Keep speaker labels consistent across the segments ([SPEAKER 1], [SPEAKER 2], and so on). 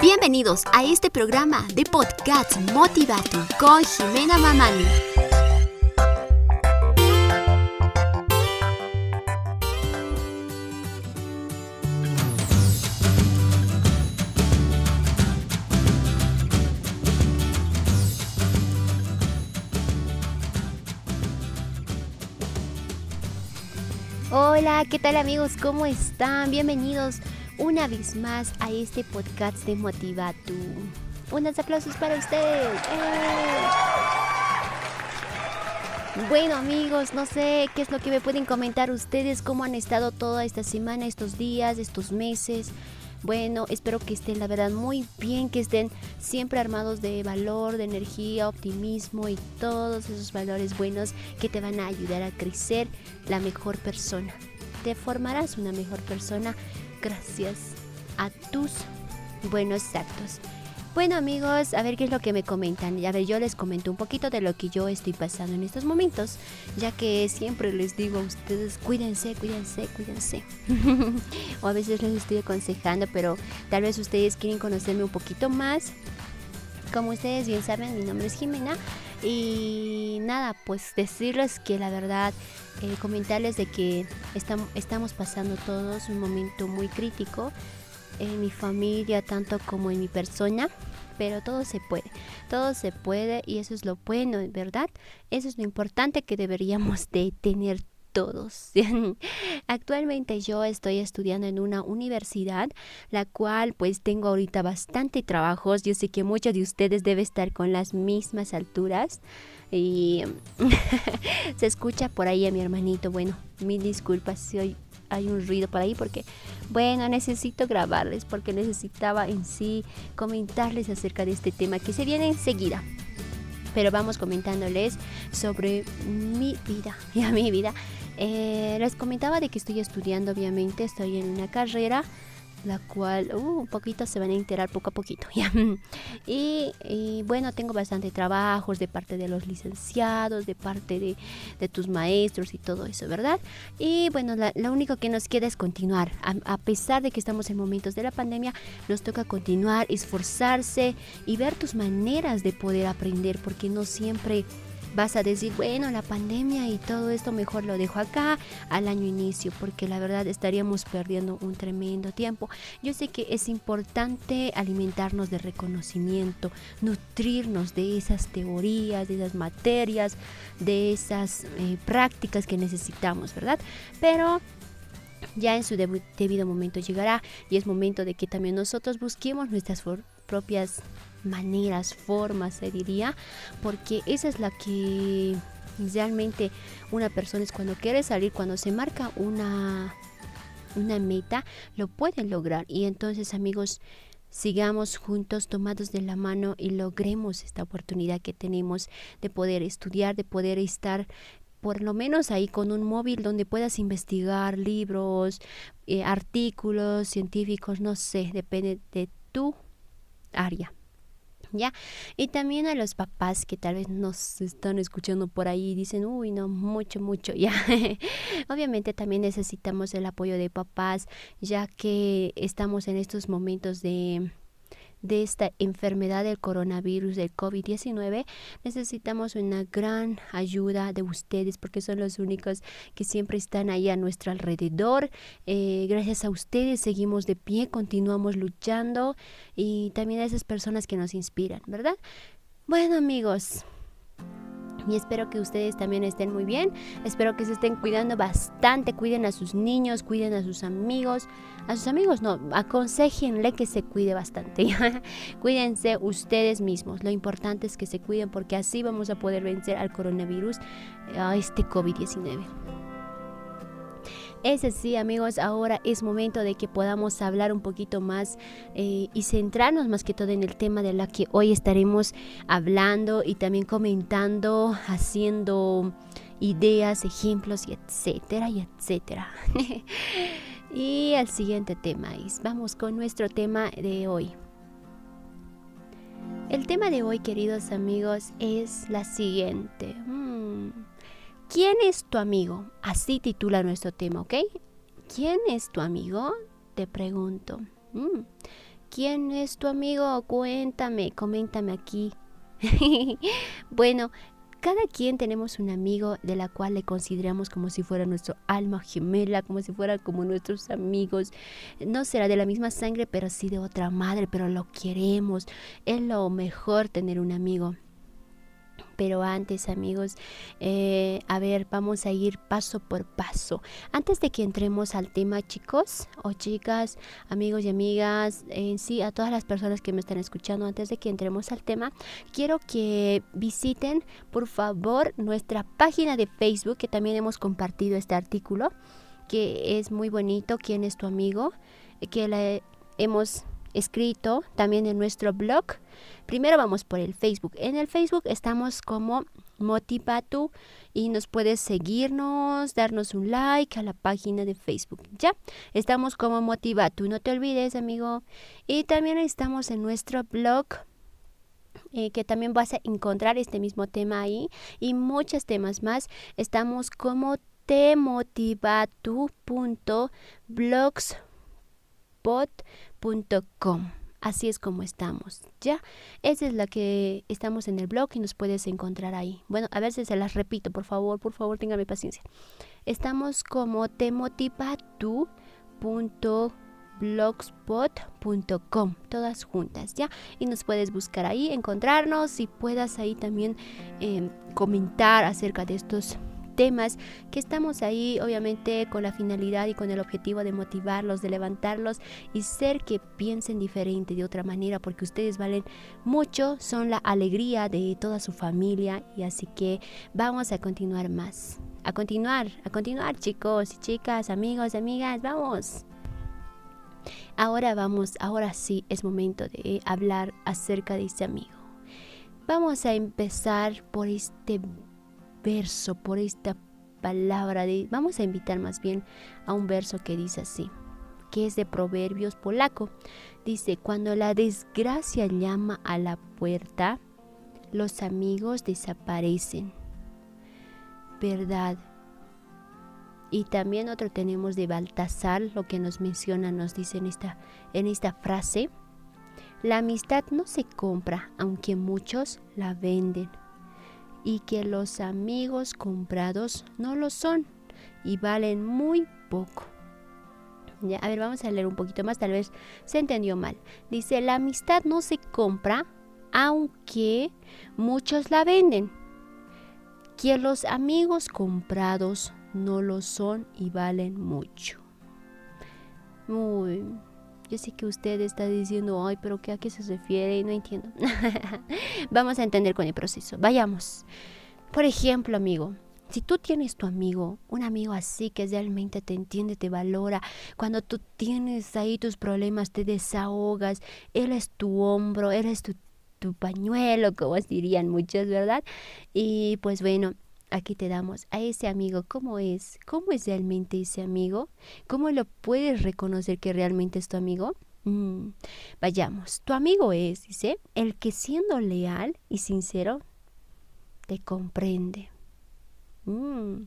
[SPEAKER 1] Bienvenidos a este programa de podcast Motivatu con Jimena Mamani. Hola, ¿qué tal amigos? ¿Cómo están? Bienvenidos una vez más a este podcast de Motivatu. Unos aplausos para ustedes. ¡Eh! Bueno amigos, no sé qué es lo que me pueden comentar ustedes, cómo han estado toda esta semana, estos días, estos meses. Bueno, espero que estén la verdad muy bien, que estén siempre armados de valor, de energía, optimismo y todos esos valores buenos que te van a ayudar a crecer la mejor persona. Te formarás una mejor persona gracias a tus buenos actos. Bueno amigos, a ver qué es lo que me comentan. A ver, yo les comento un poquito de lo que yo estoy pasando en estos momentos, ya que siempre les digo a ustedes, cuídense, cuídense, cuídense. o a veces les estoy aconsejando, pero tal vez ustedes quieren conocerme un poquito más. Como ustedes bien saben, mi nombre es Jimena y nada, pues decirles que la verdad, eh, comentarles de que estamos pasando todos un momento muy crítico en mi familia, tanto como en mi persona. Pero todo se puede, todo se puede y eso es lo bueno, ¿verdad? Eso es lo importante que deberíamos de tener todos. Actualmente yo estoy estudiando en una universidad, la cual pues tengo ahorita bastante trabajos. Yo sé que muchos de ustedes deben estar con las mismas alturas. Y se escucha por ahí a mi hermanito. Bueno, mil disculpas si hoy hay un ruido por ahí porque, bueno, necesito grabarles porque necesitaba en sí comentarles acerca de este tema que se viene enseguida. Pero vamos comentándoles sobre mi vida, a mi vida. Eh, les comentaba de que estoy estudiando, obviamente, estoy en una carrera la cual uh, un poquito se van a enterar poco a poquito. y, bueno, tengo bastante trabajos de parte de los licenciados, de parte de, de tus maestros y todo eso, ¿verdad? Y bueno, lo único que nos queda es continuar. A, a, pesar de que estamos en momentos de la pandemia, nos toca continuar, esforzarse y ver tus maneras de poder aprender, porque no siempre vas a decir, bueno, la pandemia y todo esto mejor lo dejo acá al año inicio, porque la verdad estaríamos perdiendo un tremendo tiempo. Yo sé que es importante alimentarnos de reconocimiento, nutrirnos de esas teorías, de esas materias, de esas eh, prácticas que necesitamos, ¿verdad? Pero ya en su debido momento llegará y es momento de que también nosotros busquemos nuestras propias maneras, formas, se diría, porque esa es la que realmente una persona es cuando quiere salir, cuando se marca una, una meta, lo puede lograr. Y entonces, amigos, sigamos juntos tomados de la mano y logremos esta oportunidad que tenemos de poder estudiar, de poder estar por lo menos ahí con un móvil donde puedas investigar libros, eh, artículos científicos, no sé, depende de tu área. ¿Ya? Y también a los papás que tal vez nos están escuchando por ahí y dicen, uy, no, mucho, mucho, ya. Obviamente también necesitamos el apoyo de papás, ya que estamos en estos momentos de de esta enfermedad del coronavirus, del COVID-19, necesitamos una gran ayuda de ustedes porque son los únicos que siempre están ahí a nuestro alrededor. Eh, gracias a ustedes seguimos de pie, continuamos luchando y también a esas personas que nos inspiran, ¿verdad? Bueno amigos, y espero que ustedes también estén muy bien. Espero que se estén cuidando bastante. Cuiden a sus niños, cuiden a sus amigos. A sus amigos no, aconsejenle que se cuide bastante. Cuídense ustedes mismos. Lo importante es que se cuiden porque así vamos a poder vencer al coronavirus, a este COVID-19. Ese sí, amigos, ahora es momento de que podamos hablar un poquito más eh, y centrarnos más que todo en el tema de la que hoy estaremos hablando y también comentando, haciendo ideas, ejemplos y etcétera y etcétera. y el siguiente tema es, vamos con nuestro tema de hoy. El tema de hoy, queridos amigos, es la siguiente. ¿Quién es tu amigo? Así titula nuestro tema, ¿ok? ¿Quién es tu amigo? te pregunto. Mm, ¿Quién es tu amigo? Cuéntame, coméntame aquí. bueno, cada quien tenemos un amigo de la cual le consideramos como si fuera nuestro alma gemela, como si fuera como nuestros amigos. No será de la misma sangre, pero sí de otra madre, pero lo queremos. Es lo mejor tener un amigo. Pero antes, amigos, eh, a ver, vamos a ir paso por paso. Antes de que entremos al tema, chicos o chicas, amigos y amigas, en sí, a todas las personas que me están escuchando, antes de que entremos al tema, quiero que visiten, por favor, nuestra página de Facebook, que también hemos compartido este artículo, que es muy bonito, quién es tu amigo, que la hemos escrito también en nuestro blog. Primero vamos por el Facebook. En el Facebook estamos como Motivatu y nos puedes seguirnos, darnos un like a la página de Facebook. Ya, estamos como Motivatu, no te olvides, amigo. Y también estamos en nuestro blog. Eh, que también vas a encontrar este mismo tema ahí y muchos temas más. Estamos como temotivatu.blogspot.com. Así es como estamos, ¿ya? Esa es la que estamos en el blog y nos puedes encontrar ahí. Bueno, a ver si se las repito, por favor, por favor, téngame paciencia. Estamos como temotivatu.blogspot.com, todas juntas, ¿ya? Y nos puedes buscar ahí, encontrarnos y puedas ahí también eh, comentar acerca de estos temas que estamos ahí obviamente con la finalidad y con el objetivo de motivarlos, de levantarlos y ser que piensen diferente de otra manera porque ustedes valen mucho, son la alegría de toda su familia y así que vamos a continuar más. A continuar, a continuar chicos y chicas, amigos, amigas, vamos. Ahora vamos, ahora sí es momento de hablar acerca de este amigo. Vamos a empezar por este verso, por esta palabra de... Vamos a invitar más bien a un verso que dice así, que es de Proverbios polaco. Dice, cuando la desgracia llama a la puerta, los amigos desaparecen. Verdad. Y también otro tenemos de Baltasar, lo que nos menciona, nos dice en esta, en esta frase. La amistad no se compra, aunque muchos la venden y que los amigos comprados no lo son y valen muy poco. Ya, a ver, vamos a leer un poquito más, tal vez se entendió mal. Dice, la amistad no se compra aunque muchos la venden. Que los amigos comprados no lo son y valen mucho. Muy yo sé que usted está diciendo, ay, pero ¿qué, ¿a qué se refiere? No entiendo. Vamos a entender con el proceso. Vayamos. Por ejemplo, amigo, si tú tienes tu amigo, un amigo así que realmente te entiende, te valora, cuando tú tienes ahí tus problemas, te desahogas, él es tu hombro, él es tu, tu pañuelo, como dirían muchos, ¿verdad? Y pues bueno, aquí te damos a ese amigo cómo es, cómo es realmente ese amigo, cómo lo puedes reconocer que realmente es tu amigo. Mm, vayamos, tu amigo es, dice, el que siendo leal y sincero te comprende. Mm,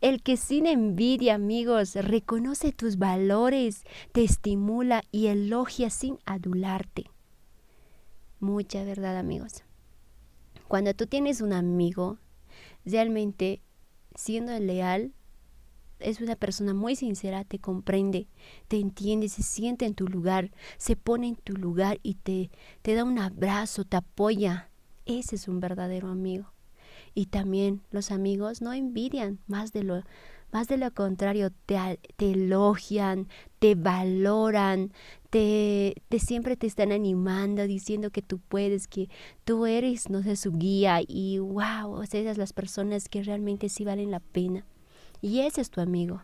[SPEAKER 1] el que sin envidia, amigos, reconoce tus valores, te estimula y elogia sin adularte. Mucha verdad, amigos. Cuando tú tienes un amigo, realmente siendo leal, es una persona muy sincera, te comprende, te entiende, se siente en tu lugar, se pone en tu lugar y te, te da un abrazo, te apoya. Ese es un verdadero amigo. Y también los amigos no envidian, más de lo, más de lo contrario, te, te elogian, te valoran, te, siempre te están animando, diciendo que tú puedes, que tú eres, no sé, su guía. Y wow, esas las personas que realmente sí valen la pena. Y ese es tu amigo.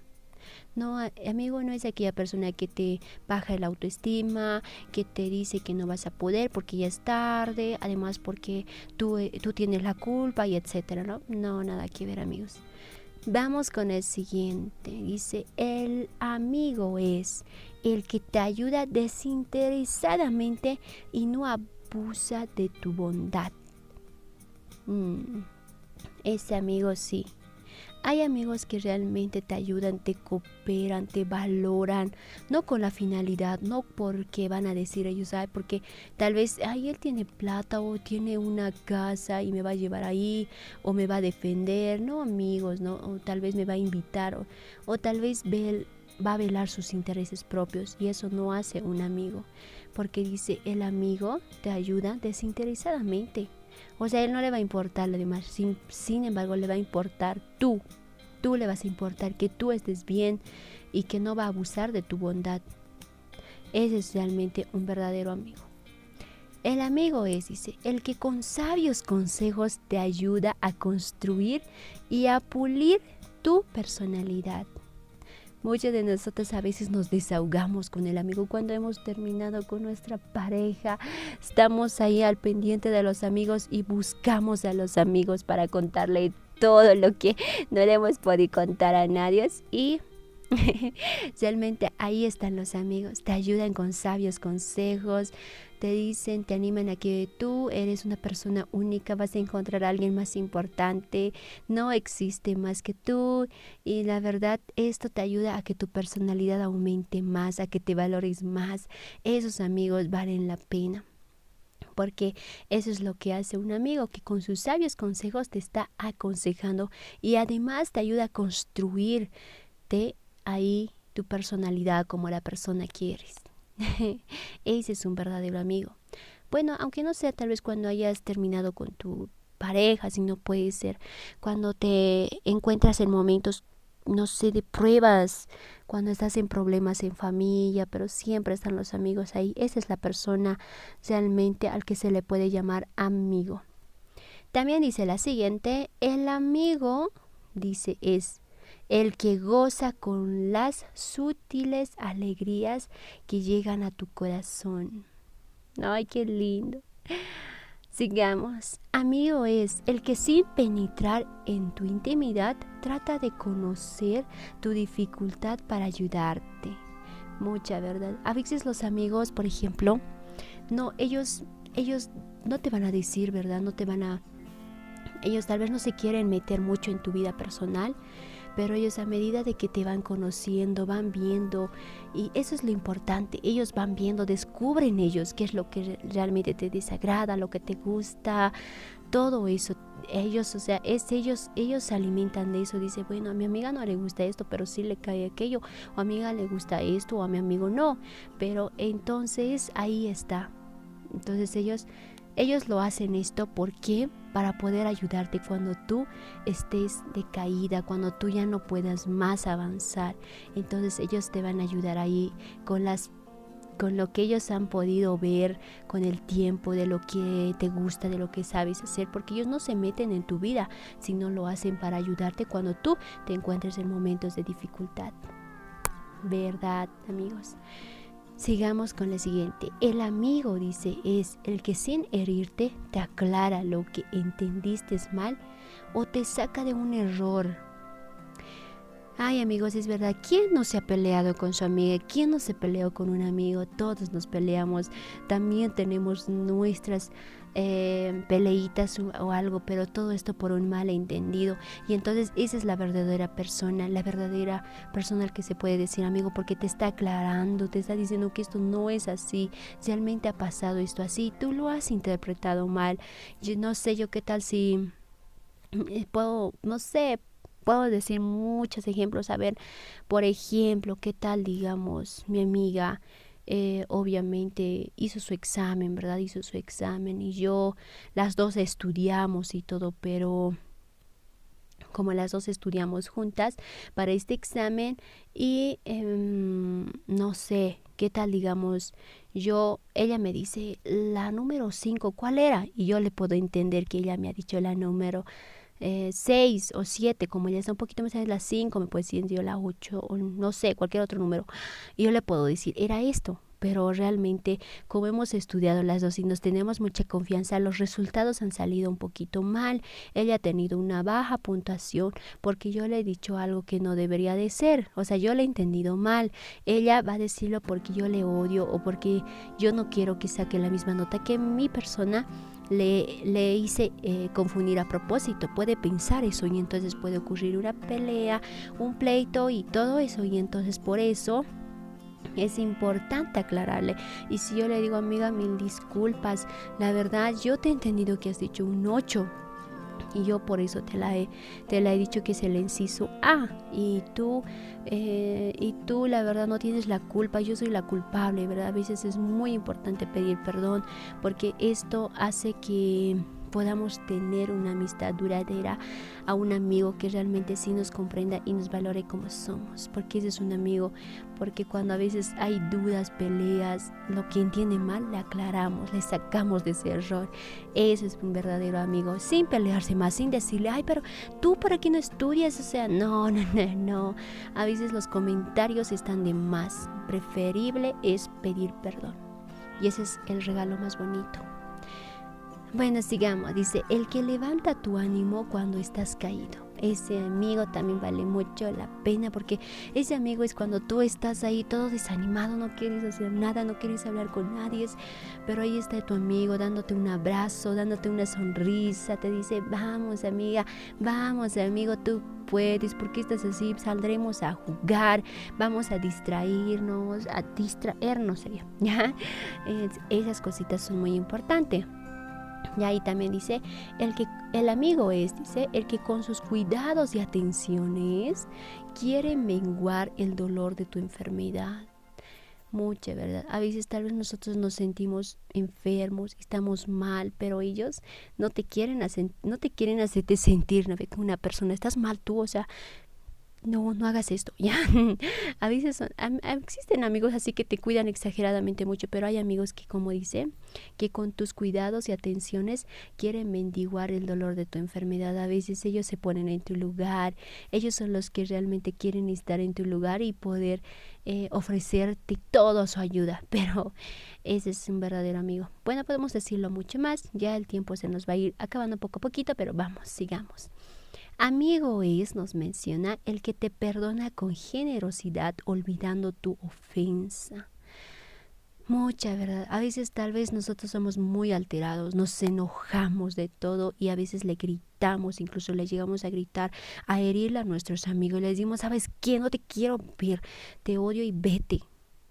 [SPEAKER 1] No, amigo no es aquella persona que te baja la autoestima, que te dice que no vas a poder porque ya es tarde, además porque tú, eh, tú tienes la culpa y etcétera, ¿no? No, nada que ver, amigos. Vamos con el siguiente. Dice, el amigo es el que te ayuda desinteresadamente y no abusa de tu bondad. Mm, ese amigo sí. Hay amigos que realmente te ayudan, te cooperan, te valoran, no con la finalidad, no porque van a decir ellos, ay, porque tal vez, ay, él tiene plata o tiene una casa y me va a llevar ahí o me va a defender, no amigos, no, o tal vez me va a invitar o, o tal vez va a velar sus intereses propios y eso no hace un amigo, porque dice, el amigo te ayuda desinteresadamente o sea, él no le va a importar lo demás, sin, sin embargo le va a importar tú. Tú le vas a importar que tú estés bien y que no va a abusar de tu bondad. Ese es realmente un verdadero amigo. El amigo es, dice, el que con sabios consejos te ayuda a construir y a pulir tu personalidad. Muchos de nosotros a veces nos desahogamos con el amigo cuando hemos terminado con nuestra pareja. Estamos ahí al pendiente de los amigos y buscamos a los amigos para contarle todo lo que no le hemos podido contar a nadie. Y realmente ahí están los amigos. Te ayudan con sabios consejos, te dicen, te animan a que tú eres una persona única, vas a encontrar a alguien más importante, no existe más que tú y la verdad esto te ayuda a que tu personalidad aumente más, a que te valores más. Esos amigos valen la pena porque eso es lo que hace un amigo que con sus sabios consejos te está aconsejando y además te ayuda a construirte ahí tu personalidad como la persona que eres. Ese es un verdadero amigo. Bueno, aunque no sea tal vez cuando hayas terminado con tu pareja, si no puede ser cuando te encuentras en momentos, no sé, de pruebas, cuando estás en problemas en familia, pero siempre están los amigos ahí. Esa es la persona realmente al que se le puede llamar amigo. También dice la siguiente, el amigo, dice, es el que goza con las sutiles alegrías que llegan a tu corazón. Ay, qué lindo. Sigamos. Amigo es el que sin penetrar en tu intimidad trata de conocer tu dificultad para ayudarte. Mucha verdad. A veces los amigos, por ejemplo, no, ellos, ellos no te van a decir, ¿verdad? No te van a... Ellos tal vez no se quieren meter mucho en tu vida personal, pero ellos a medida de que te van conociendo, van viendo, y eso es lo importante, ellos van viendo, descubren ellos qué es lo que realmente te desagrada, lo que te gusta, todo eso. Ellos, o sea, es ellos, ellos se alimentan de eso. Dice, bueno, a mi amiga no le gusta esto, pero sí le cae aquello. O a mi amiga le gusta esto, o a mi amigo no. Pero entonces ahí está. Entonces ellos ellos lo hacen esto porque para poder ayudarte cuando tú estés decaída, cuando tú ya no puedas más avanzar. Entonces ellos te van a ayudar ahí con las con lo que ellos han podido ver con el tiempo, de lo que te gusta, de lo que sabes hacer, porque ellos no se meten en tu vida, sino lo hacen para ayudarte cuando tú te encuentres en momentos de dificultad. ¿Verdad, amigos? Sigamos con la siguiente. El amigo, dice, es el que sin herirte te aclara lo que entendiste mal o te saca de un error. Ay amigos, es verdad, ¿quién no se ha peleado con su amiga? ¿Quién no se peleó con un amigo? Todos nos peleamos. También tenemos nuestras eh, peleitas o, algo, pero todo esto por un mal entendido. Y entonces esa es la verdadera persona, la verdadera persona al que se puede decir amigo, porque te está aclarando, te está diciendo que esto no es así, realmente ha pasado esto así, tú lo has interpretado mal. Yo no sé yo qué tal si eh, puedo, no sé, puedo decir muchos ejemplos. A ver, por ejemplo, ¿qué tal, digamos, mi amiga eh, obviamente hizo su examen, ¿verdad? Hizo su examen y yo, las dos estudiamos y todo, pero como las dos estudiamos juntas para este examen y em, no sé qué tal digamos yo ella me dice la número 5 cuál era y yo le puedo entender que ella me ha dicho la número 6 eh, o 7, como ya está un poquito más, la 5, me puede decir yo la 8 o no sé, cualquier otro número. Y yo le puedo decir, era esto, pero realmente como hemos estudiado las dos y nos tenemos mucha confianza, los resultados han salido un poquito mal. Ella ha tenido una baja puntuación porque yo le he dicho algo que no debería de ser, o sea, yo le he entendido mal. Ella va a decirlo porque yo le odio o porque yo no quiero que saque la misma nota que mi persona le, le hice eh, confundir a propósito. Puede pensar eso y entonces puede ocurrir una pelea, un pleito y todo eso. Y entonces por eso es importante aclararle. Y si yo le digo, amiga, mil disculpas, la verdad yo te he entendido que has dicho un 8 y yo por eso te la he, te la he dicho que es el inciso. A y tú eh, y tú la verdad no tienes la culpa yo soy la culpable verdad a veces es muy importante pedir perdón porque esto hace que podamos tener una amistad duradera a un amigo que realmente sí nos comprenda y nos valore como somos. Porque ese es un amigo, porque cuando a veces hay dudas, peleas, lo que entiende mal, le aclaramos, le sacamos de ese error. Ese es un verdadero amigo, sin pelearse más, sin decirle, ay, pero tú para qué no estudias, o sea, no, no, no, no. A veces los comentarios están de más. Preferible es pedir perdón. Y ese es el regalo más bonito. Bueno, sigamos. Dice, el que levanta tu ánimo cuando estás caído. Ese amigo también vale mucho la pena porque ese amigo es cuando tú estás ahí todo desanimado, no quieres hacer nada, no quieres hablar con nadie, pero ahí está tu amigo dándote un abrazo, dándote una sonrisa, te dice, vamos amiga, vamos amigo, tú puedes, porque estás así? Saldremos a jugar, vamos a distraernos, a distraernos, ¿ya? esas cositas son muy importantes. Y ahí también dice, el que el amigo es, dice, el que con sus cuidados y atenciones quiere menguar el dolor de tu enfermedad. Mucha verdad. A veces tal vez nosotros nos sentimos enfermos, estamos mal, pero ellos no te quieren hacer, no te quieren hacerte sentir, ¿no? Que una persona estás mal tú, o sea, no, no hagas esto, ya. a veces son, existen amigos así que te cuidan exageradamente mucho, pero hay amigos que, como dice, que con tus cuidados y atenciones quieren mendiguar el dolor de tu enfermedad. A veces ellos se ponen en tu lugar, ellos son los que realmente quieren estar en tu lugar y poder eh, ofrecerte toda su ayuda, pero ese es un verdadero amigo. Bueno, podemos decirlo mucho más, ya el tiempo se nos va a ir acabando poco a poquito, pero vamos, sigamos. Amigo es, nos menciona, el que te perdona con generosidad olvidando tu ofensa. Mucha verdad. A veces tal vez nosotros somos muy alterados, nos enojamos de todo y a veces le gritamos, incluso le llegamos a gritar, a herirle a nuestros amigos. Le decimos, ¿sabes qué? No te quiero ver, te odio y vete.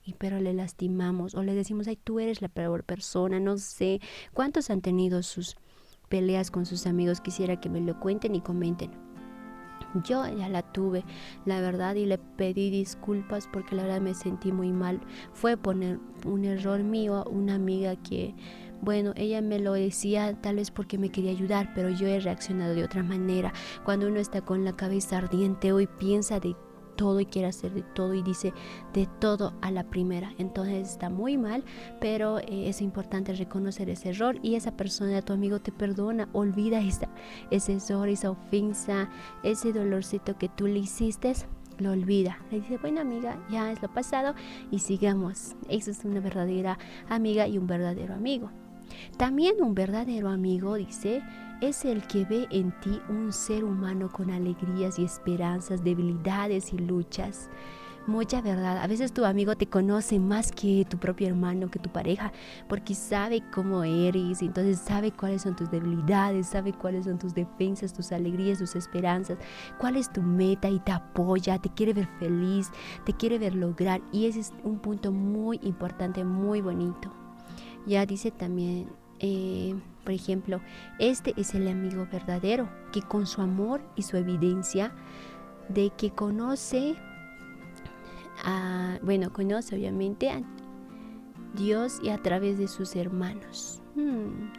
[SPEAKER 1] Y pero le lastimamos o le decimos, ay, tú eres la peor persona, no sé. ¿Cuántos han tenido sus peleas con sus amigos, quisiera que me lo cuenten y comenten. Yo ya la tuve, la verdad, y le pedí disculpas porque la verdad me sentí muy mal. Fue poner un error mío a una amiga que, bueno, ella me lo decía tal vez porque me quería ayudar, pero yo he reaccionado de otra manera. Cuando uno está con la cabeza ardiente hoy piensa de todo y quiere hacer de todo y dice de todo a la primera. Entonces está muy mal, pero eh, es importante reconocer ese error y esa persona, tu amigo, te perdona, olvida esa, ese error, esa ofensa, ese dolorcito que tú le hiciste lo olvida. Le dice, bueno amiga, ya es lo pasado y sigamos. Eso es una verdadera amiga y un verdadero amigo. También un verdadero amigo, dice, es el que ve en ti un ser humano con alegrías y esperanzas, debilidades y luchas. Mucha verdad, a veces tu amigo te conoce más que tu propio hermano, que tu pareja, porque sabe cómo eres, entonces sabe cuáles son tus debilidades, sabe cuáles son tus defensas, tus alegrías, tus esperanzas, cuál es tu meta y te apoya, te quiere ver feliz, te quiere ver lograr y ese es un punto muy importante, muy bonito. Ya dice también eh, por ejemplo, este es el amigo verdadero que con su amor y su evidencia de que conoce, a, bueno, conoce obviamente a Dios y a través de sus hermanos. Hmm.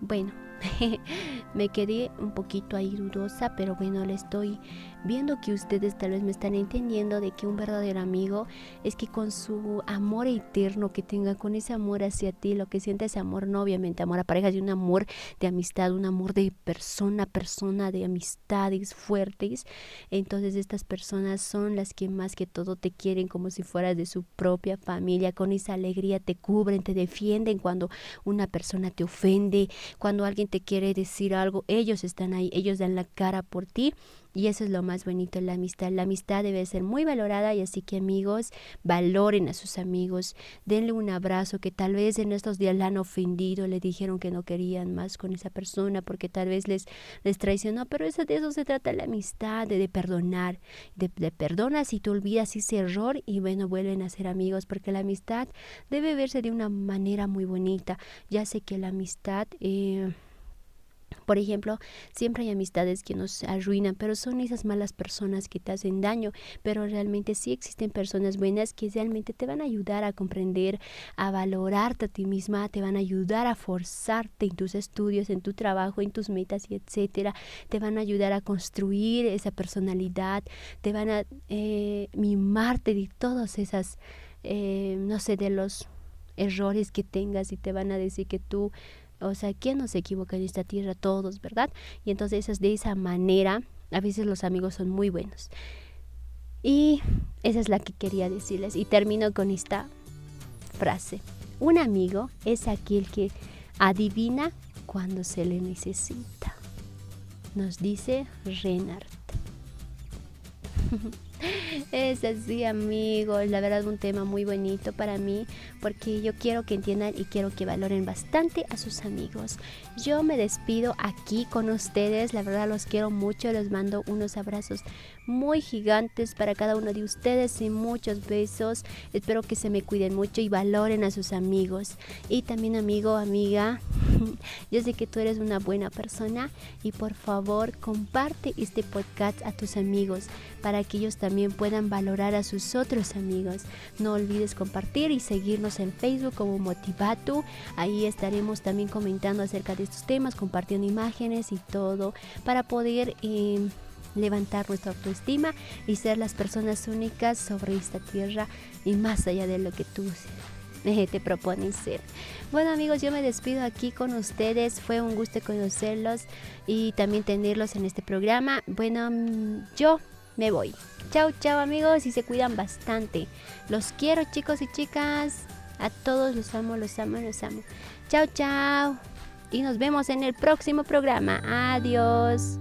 [SPEAKER 1] Bueno, me quedé un poquito ahí dudosa, pero bueno, le estoy viendo que ustedes tal vez me están entendiendo de que un verdadero amigo es que con su amor eterno que tenga, con ese amor hacia ti, lo que sienta ese amor, no obviamente amor a pareja, sino un amor de amistad, un amor de persona a persona, de amistades fuertes. Entonces estas personas son las que más que todo te quieren como si fueras de su propia familia, con esa alegría te cubren, te defienden cuando una persona te ofende, cuando alguien te quiere decir algo, ellos están ahí, ellos dan la cara por ti Y eso es lo más bonito en la amistad. La amistad debe ser muy valorada y así que amigos, valoren a sus amigos, denle un abrazo que tal vez en estos días la han ofendido, le dijeron que no querían más con esa persona porque tal vez les, les traicionó, pero eso, de eso se trata la amistad, de, perdonar, de, de perdonas y te olvidas ese error y bueno, vuelven a ser amigos porque la amistad debe verse de una manera muy bonita. Ya sé que la amistad... Eh, por ejemplo, siempre hay amistades que nos arruinan, pero son esas malas personas que te hacen daño, pero realmente sí existen personas buenas que realmente te van a ayudar a comprender, a valorarte a ti misma, te van a ayudar a forzarte en tus estudios, en tu trabajo, en tus metas y etcétera, te van a ayudar a construir esa personalidad, te van a eh, mimarte de todas esas, eh, no sé, de los errores que tengas y te van a decir que tú o sea, ¿quién no se equivoca en esta tierra? Todos, ¿verdad? Y entonces es de esa manera, a veces los amigos son muy buenos. Y esa es la que quería decirles. Y termino con esta frase. Un amigo es aquel que adivina cuando se le necesita. Nos dice Renard. Es así, amigos. La verdad, un tema muy bonito para mí porque yo quiero que entiendan y quiero que valoren bastante a sus amigos. Yo me despido aquí con ustedes. La verdad, los quiero mucho. Les mando unos abrazos muy gigantes para cada uno de ustedes y muchos besos. Espero que se me cuiden mucho y valoren a sus amigos. Y también, amigo, amiga, yo sé que tú eres una buena persona y por favor, comparte este podcast a tus amigos para que ellos también puedan valorar a sus otros amigos. No olvides compartir y seguirnos en Facebook como Motivatu. Ahí estaremos también comentando acerca de estos temas, compartiendo imágenes y todo para poder... Eh, levantar nuestra autoestima y ser las personas únicas sobre esta tierra y más allá de lo que tú te propones ser. Bueno amigos, yo me despido aquí con ustedes. Fue un gusto conocerlos y también tenerlos en este programa. Bueno, mm, yo me voy. Chao, chao amigos y se cuidan bastante. Los quiero chicos y chicas. A todos los amo, los amo, los amo. Chao, chao. Y nos vemos en el próximo programa. Adiós.